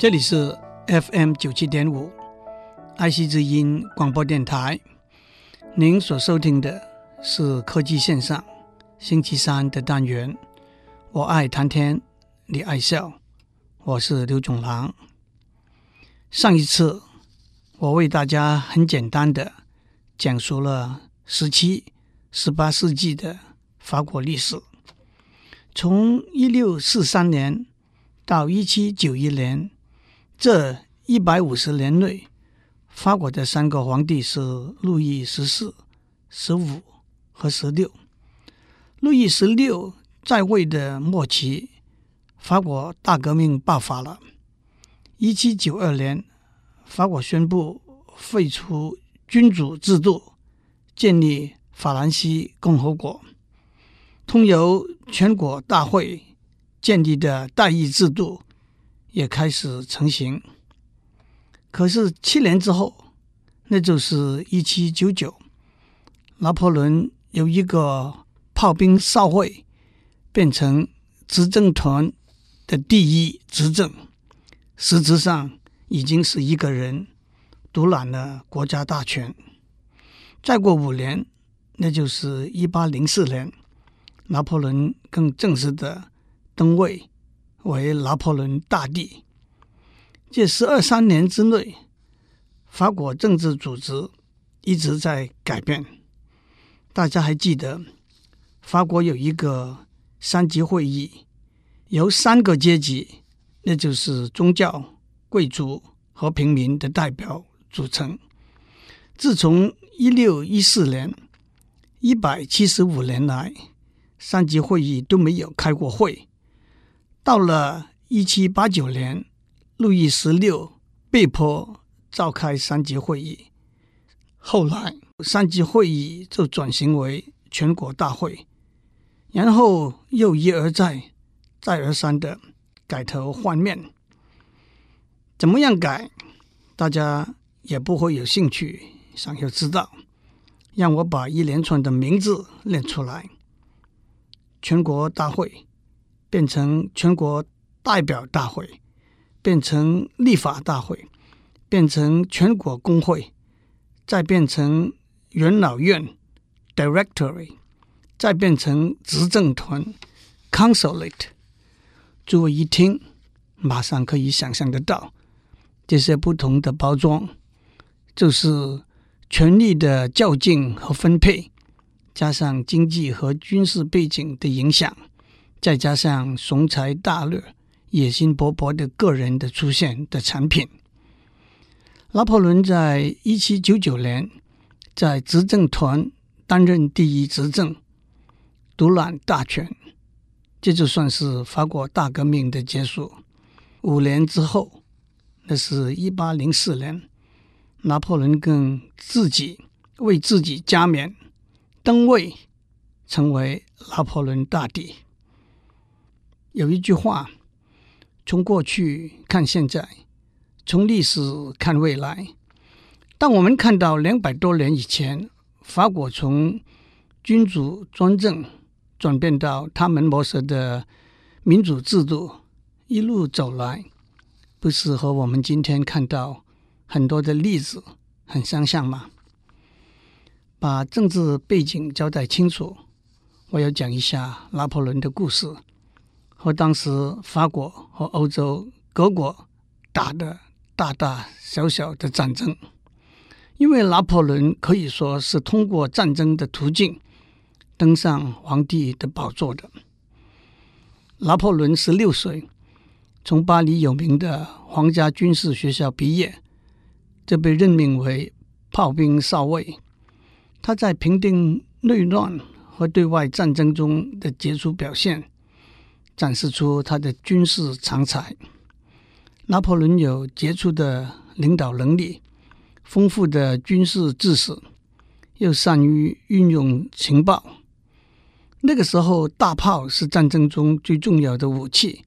这里是 FM 九七点五，爱惜之音广播电台。您所收听的是科技线上星期三的单元。我爱谈天，你爱笑，我是刘总郎。上一次我为大家很简单的讲述了十七、十八世纪的法国历史，从一六四三年到一七九一年。这一百五十年内，法国的三个皇帝是路易十四、十五和十六。路易十六在位的末期，法国大革命爆发了。一七九二年，法国宣布废除君主制度，建立法兰西共和国。通由全国大会建立的代议制度。也开始成型。可是七年之后，那就是一七九九，拿破仑由一个炮兵少尉变成执政团的第一执政，实质上已经是一个人独揽了国家大权。再过五年，那就是一八零四年，拿破仑更正式的登位。为拿破仑大帝。这十二三年之内，法国政治组织一直在改变。大家还记得，法国有一个三级会议，由三个阶级，那就是宗教、贵族和平民的代表组成。自从一六一四年，一百七十五年来，三级会议都没有开过会。到了一七八九年，路易十六被迫召开三级会议。后来，三级会议就转型为全国大会，然后又一而再、再而三的改头换面。怎么样改？大家也不会有兴趣想要知道。让我把一连串的名字念出来：全国大会。变成全国代表大会，变成立法大会，变成全国工会，再变成元老院 （Directory），再变成执政团 （Consulate）。诸位一听，马上可以想象得到，这些不同的包装，就是权力的较劲和分配，加上经济和军事背景的影响。再加上雄才大略、野心勃勃的个人的出现的产品，拿破仑在一七九九年在执政团担任第一执政，独揽大权，这就算是法国大革命的结束。五年之后，那是一八零四年，拿破仑更自己为自己加冕登位，成为拿破仑大帝。有一句话：从过去看现在，从历史看未来。当我们看到两百多年以前，法国从君主专政转变到他们模式的民主制度，一路走来，不是和我们今天看到很多的例子很相像吗？把政治背景交代清楚，我要讲一下拿破仑的故事。和当时法国和欧洲各国打的大大小小的战争，因为拿破仑可以说是通过战争的途径登上皇帝的宝座的。拿破仑十六岁从巴黎有名的皇家军事学校毕业，就被任命为炮兵少尉。他在平定内乱和对外战争中的杰出表现。展示出他的军事长才。拿破仑有杰出的领导能力、丰富的军事知识，又善于运用情报。那个时候，大炮是战争中最重要的武器，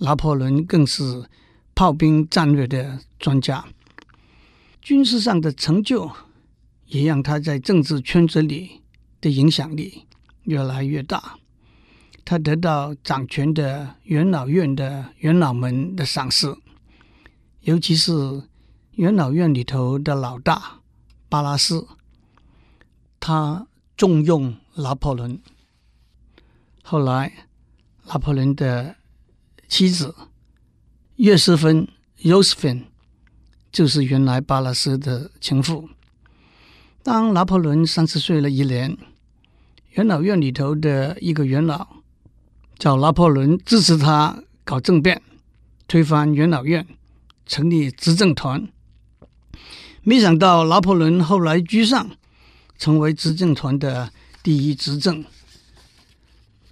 拿破仑更是炮兵战略的专家。军事上的成就，也让他在政治圈子里的影响力越来越大。他得到掌权的元老院的元老们的赏识，尤其是元老院里头的老大巴拉斯，他重用拿破仑。后来，拿破仑的妻子约瑟芬 （Josephine） 就是原来巴拉斯的情妇。当拿破仑三十岁了一年，元老院里头的一个元老找拿破仑支持他搞政变，推翻元老院，成立执政团。没想到拿破仑后来居上，成为执政团的第一执政，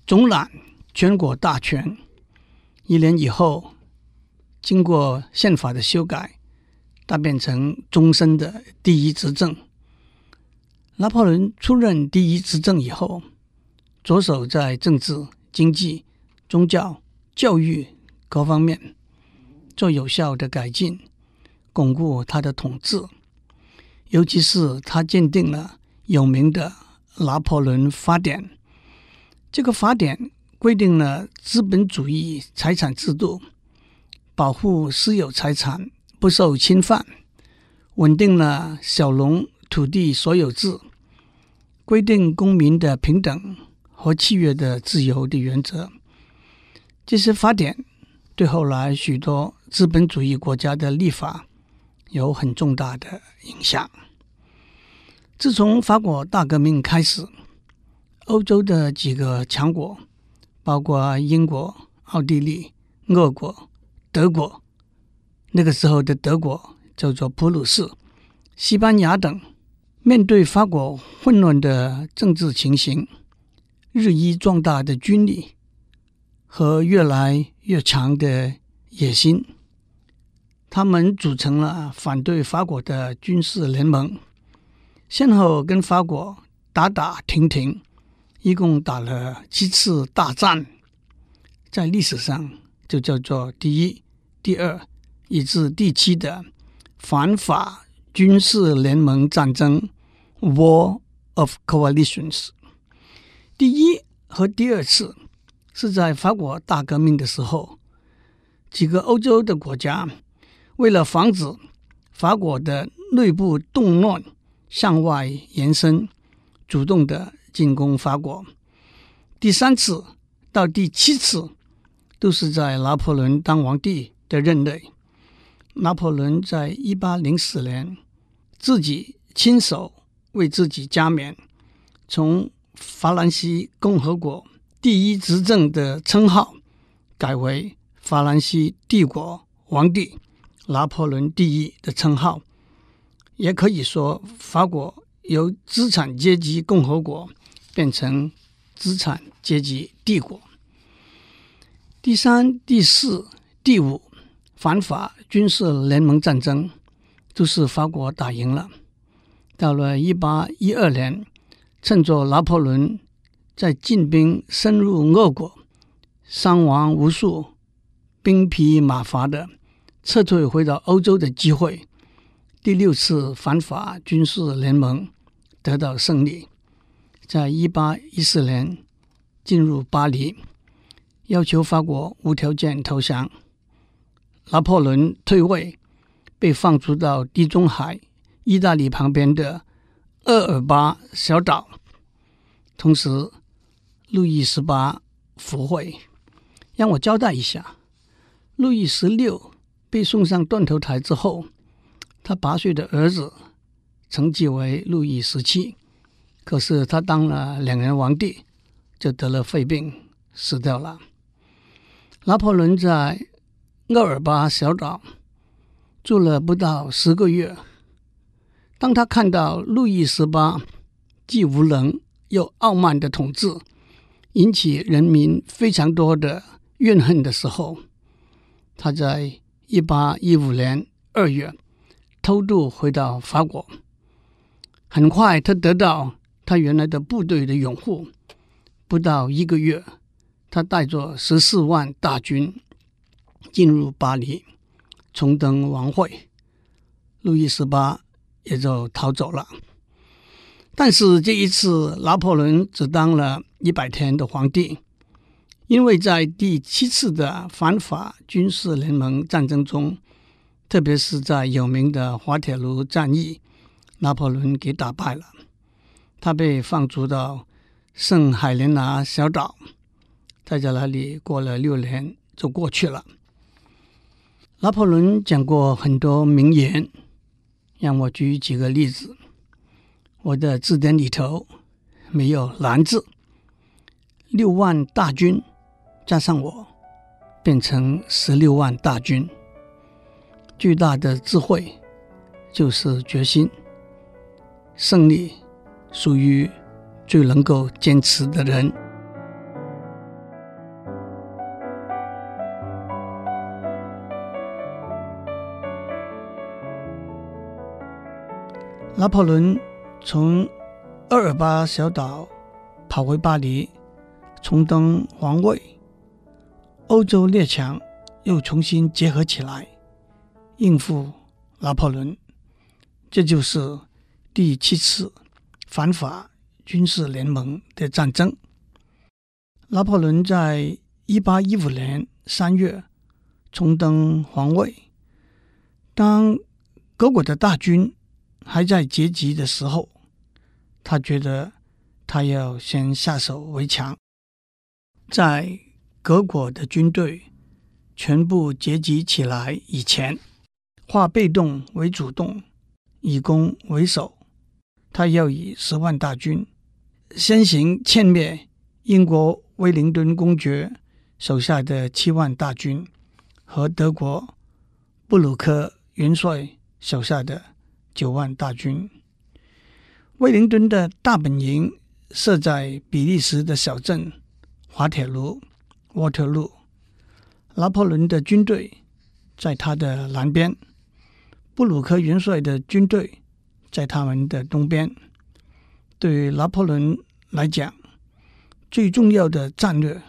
总揽全国大权。一年以后，经过宪法的修改，他变成终身的第一执政。拿破仑出任第一执政以后，着手在政治、经济、宗教、教育各方面做有效的改进，巩固他的统治。尤其是他鉴定了有名的《拿破仑法典》，这个法典规定了资本主义财产制度，保护私有财产不受侵犯，稳定了小农土地所有制。规定公民的平等和契约的自由的原则，这些法典对后来许多资本主义国家的立法有很重大的影响。自从法国大革命开始，欧洲的几个强国，包括英国、奥地利、俄国、德国，那个时候的德国叫做普鲁士、西班牙等。面对法国混乱的政治情形、日益壮大的军力和越来越强的野心，他们组成了反对法国的军事联盟，先后跟法国打打停停，一共打了七次大战，在历史上就叫做第一、第二以至第七的反法军事联盟战争。War of Coalitions，第一和第二次是在法国大革命的时候，几个欧洲的国家为了防止法国的内部动乱向外延伸，主动的进攻法国。第三次到第七次都是在拿破仑当皇帝的任内。拿破仑在一八零四年自己亲手。为自己加冕，从法兰西共和国第一执政的称号改为法兰西帝国皇帝拿破仑第一的称号，也可以说法国由资产阶级共和国变成资产阶级帝国。第三、第四、第五反法军事联盟战争都是法国打赢了。到了一八一二年，趁着拿破仑在进兵深入俄国，伤亡无数、兵疲马乏的撤退回到欧洲的机会，第六次反法军事联盟得到胜利，在一八一四年进入巴黎，要求法国无条件投降。拿破仑退位，被放逐到地中海。意大利旁边的厄尔巴小岛，同时路易十八复位。让我交代一下，路易十六被送上断头台之后，他八岁的儿子承继为路易十七，可是他当了两年皇帝，就得了肺病死掉了。拿破仑在厄尔巴小岛住了不到十个月。当他看到路易十八既无能又傲慢的统治，引起人民非常多的怨恨的时候，他在一八一五年二月偷渡回到法国。很快，他得到他原来的部队的拥护。不到一个月，他带着十四万大军进入巴黎，重登王位。路易十八。也就逃走了。但是这一次，拿破仑只当了一百天的皇帝，因为在第七次的反法军事联盟战争中，特别是在有名的滑铁卢战役，拿破仑给打败了。他被放逐到圣海莲娜小岛，在这那里过了六年就过去了。拿破仑讲过很多名言，让我举几个例子。我的字典里头没有“蓝”字，六万大军加上我，变成十六万大军。巨大的智慧就是决心，胜利属于最能够坚持的人。拿破仑从厄尔巴小岛跑回巴黎，重登皇位，欧洲列强又重新结合起来。应付拿破仑，这就是第七次反法军事联盟的战争。拿破仑在一八一五年三月重登皇位，当各国的大军还在结集的时候，他觉得他要先下手为强，在各国的军队全部结集起来以前。化被动为主动，以攻为守。他要以十万大军先行歼灭英国威灵顿公爵手下的七万大军和德国布鲁克元帅手下的九万大军。威灵顿的大本营设在比利时的小镇滑铁卢 （Waterloo）。拿破仑的军队在他的南边。布鲁克元帅的军队在他们的东边。对于拿破仑来讲，最重要的战略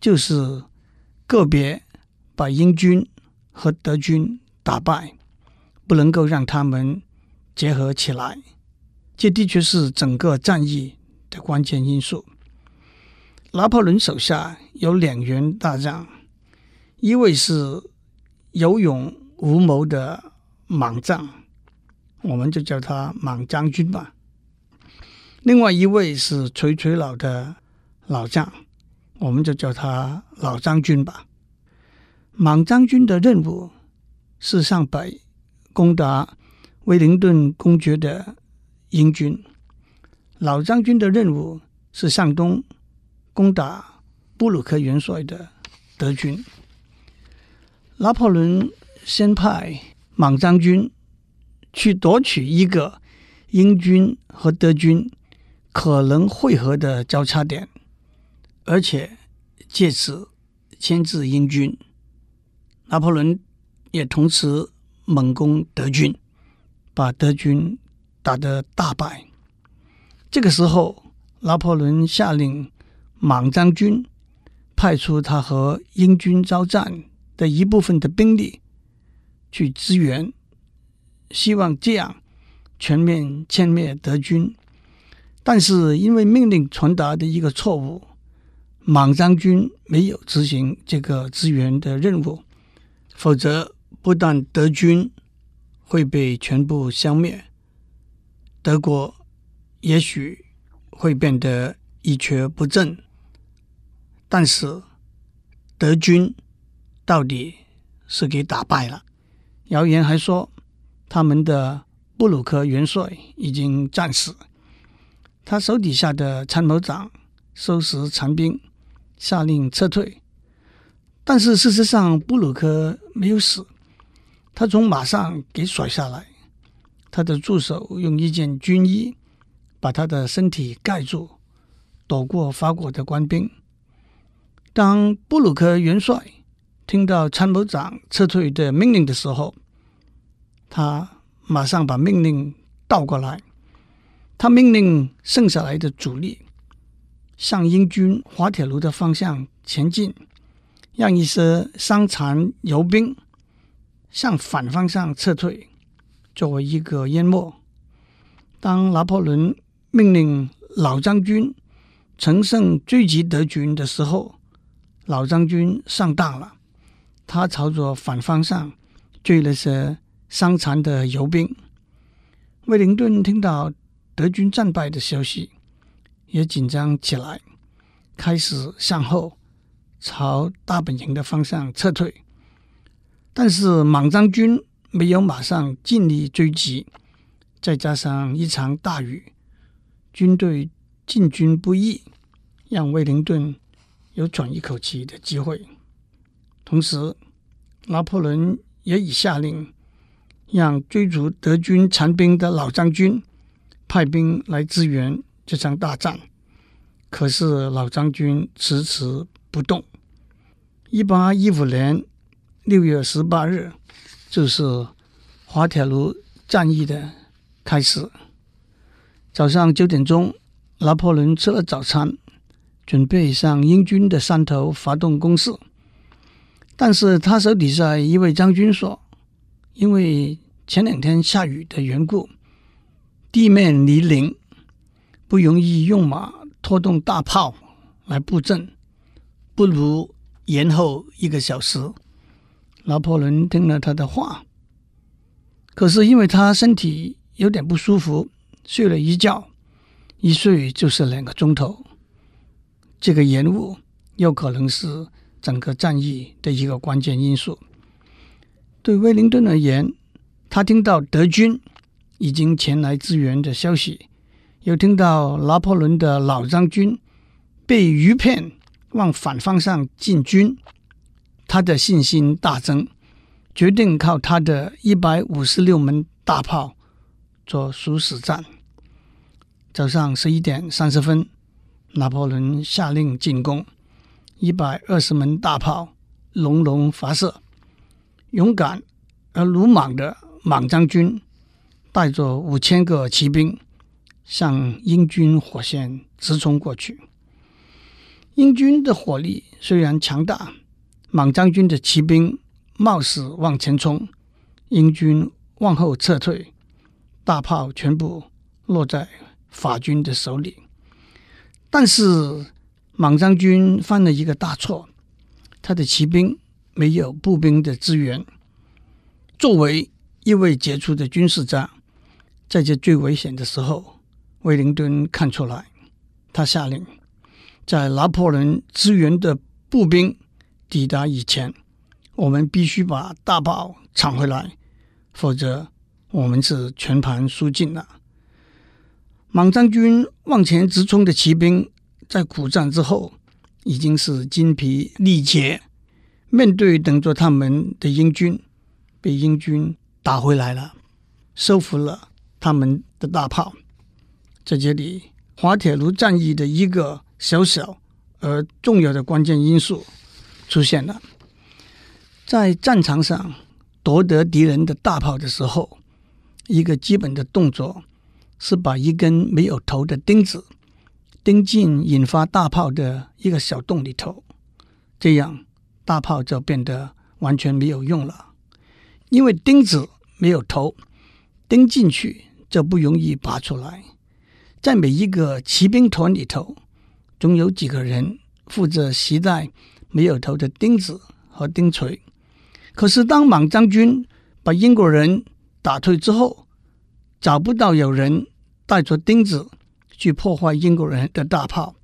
就是个别把英军和德军打败，不能够让他们结合起来。这的确是整个战役的关键因素。拿破仑手下有两员大将，一位是有勇无谋的。莽将，我们就叫他莽将军吧。另外一位是垂垂老的老将，我们就叫他老将军吧。莽将军的任务是向北攻打威灵顿公爵的英军，老将军的任务是向东攻打布鲁克元帅的德军。拿破仑先派。莽将军去夺取一个英军和德军可能会合的交叉点，而且借此牵制英军。拿破仑也同时猛攻德军，把德军打得大败。这个时候，拿破仑下令莽将军派出他和英军交战的一部分的兵力。去支援，希望这样全面歼灭德军。但是因为命令传达的一个错误，莽将军没有执行这个支援的任务，否则不但德军会被全部消灭，德国也许会变得一蹶不振。但是德军到底是给打败了。谣言还说，他们的布鲁克元帅已经战死，他手底下的参谋长收拾残兵，下令撤退。但是事实上，布鲁克没有死，他从马上给甩下来，他的助手用一件军衣把他的身体盖住，躲过法国的官兵。当布鲁克元帅听到参谋长撤退的命令的时候，他马上把命令倒过来，他命令剩下来的主力向英军滑铁卢的方向前进，让一些伤残游兵向反方向撤退，作为一个淹没。当拿破仑命令老将军乘胜追击德军的时候，老将军上当了。他朝着反方向追了些伤残的游兵。威灵顿听到德军战败的消息，也紧张起来，开始向后朝大本营的方向撤退。但是莽章军没有马上尽力追击，再加上一场大雨，军队进军不易，让威灵顿有喘一口气的机会。同时，拿破仑也已下令，让追逐德军残兵的老将军派兵来支援这场大战。可是老将军迟迟不动。一八一五年六月十八日，就是滑铁卢战役的开始。早上九点钟，拿破仑吃了早餐，准备向英军的山头发动攻势。但是他手底下一位将军说：“因为前两天下雨的缘故，地面泥泞，不容易用马拖动大炮来布阵，不如延后一个小时。”拿破仑听了他的话，可是因为他身体有点不舒服，睡了一觉，一睡就是两个钟头。这个延误有可能是。整个战役的一个关键因素，对威灵顿而言，他听到德军已经前来支援的消息，又听到拿破仑的老将军被鱼片往反方向进军，他的信心大增，决定靠他的一百五十六门大炮做殊死战。早上十一点三十分，拿破仑下令进攻。一百二十门大炮隆隆发射，勇敢而鲁莽的莽将军带着五千个骑兵向英军火线直冲过去。英军的火力虽然强大，莽将军的骑兵冒死往前冲，英军往后撤退，大炮全部落在法军的手里。但是，莽将军犯了一个大错，他的骑兵没有步兵的支援。作为一位杰出的军事家，在这最危险的时候，威灵顿看出来，他下令，在拿破仑支援的步兵抵达以前，我们必须把大炮抢回来，否则我们是全盘输尽了。莽将军往前直冲的骑兵。在苦战之后，已经是筋疲力竭。面对等着他们的英军，被英军打回来了，收复了他们的大炮。在这里，滑铁卢战役的一个小小而重要的关键因素出现了。在战场上夺得敌人的大炮的时候，一个基本的动作是把一根没有头的钉子。钉进引发大炮的一个小洞里头，这样大炮就变得完全没有用了。因为钉子没有头，钉进去就不容易拔出来。在每一个骑兵团里头，总有几个人负责携带没有头的钉子和钉锤。可是当莽将军把英国人打退之后，找不到有人带着钉子。去破坏英国人的大炮，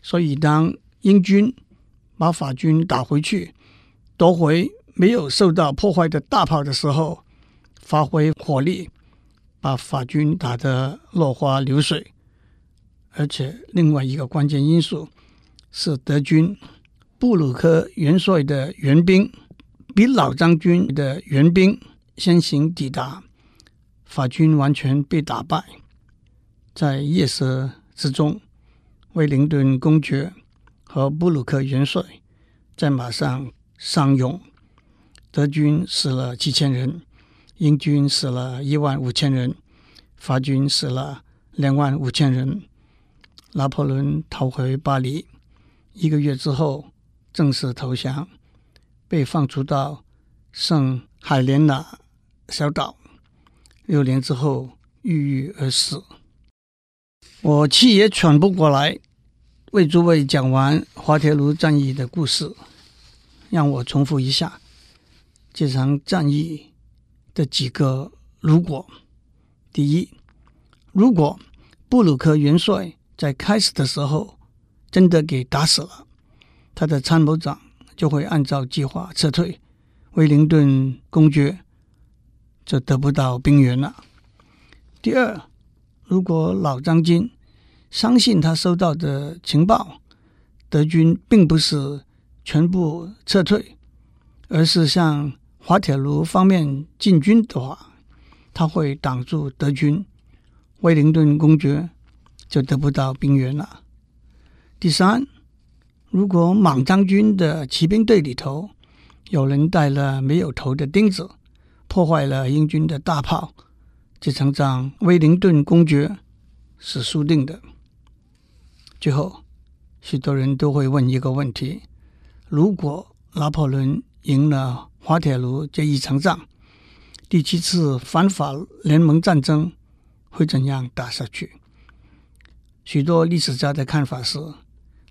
所以当英军把法军打回去，夺回没有受到破坏的大炮的时候，发挥火力，把法军打得落花流水。而且另外一个关键因素是，德军布鲁克元帅的援兵比老将军的援兵先行抵达，法军完全被打败。在夜色之中，威灵顿公爵和布鲁克元帅在马上相拥。德军死了七千人，英军死了一万五千人，法军死了两万五千人。拿破仑逃回巴黎，一个月之后正式投降，被放逐到圣海莲娜小岛。六年之后郁郁而死。我气也喘不过来，为诸位讲完滑铁卢战役的故事，让我重复一下：这场战役的几个如果：第一，如果布鲁克元帅在开始的时候真的给打死了，他的参谋长就会按照计划撤退，威灵顿公爵就得不到兵员了。第二，如果老将军相信他收到的情报，德军并不是全部撤退，而是向滑铁卢方面进军的话，他会挡住德军，威灵顿公爵就得不到兵员了。第三，如果莽将军的骑兵队里头有人带了没有头的钉子，破坏了英军的大炮，这场仗威灵顿公爵是输定的。最后，许多人都会问一个问题：如果拿破仑赢了滑铁卢这一场仗，第七次反法联盟战争会怎样打下去？许多历史家的看法是，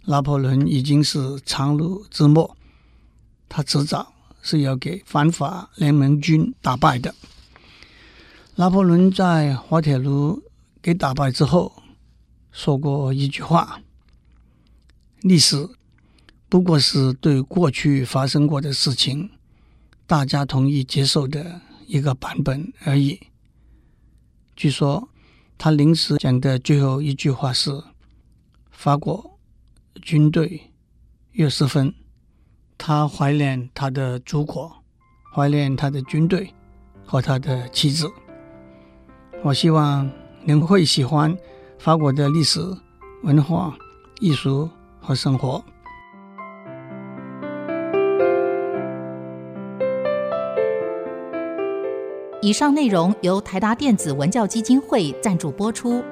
拿破仑已经是强弩之末，他迟早是要给反法联盟军打败的。拿破仑在滑铁卢给打败之后。说过一句话：“历史不过是对过去发生过的事情，大家同意接受的一个版本而已。”据说他临时讲的最后一句话是：“法国军队越是分，他怀念他的祖国，怀念他的军队和他的妻子。”我希望您会喜欢。法国的历史、文化、艺术和生活。以上内容由台达电子文教基金会赞助播出。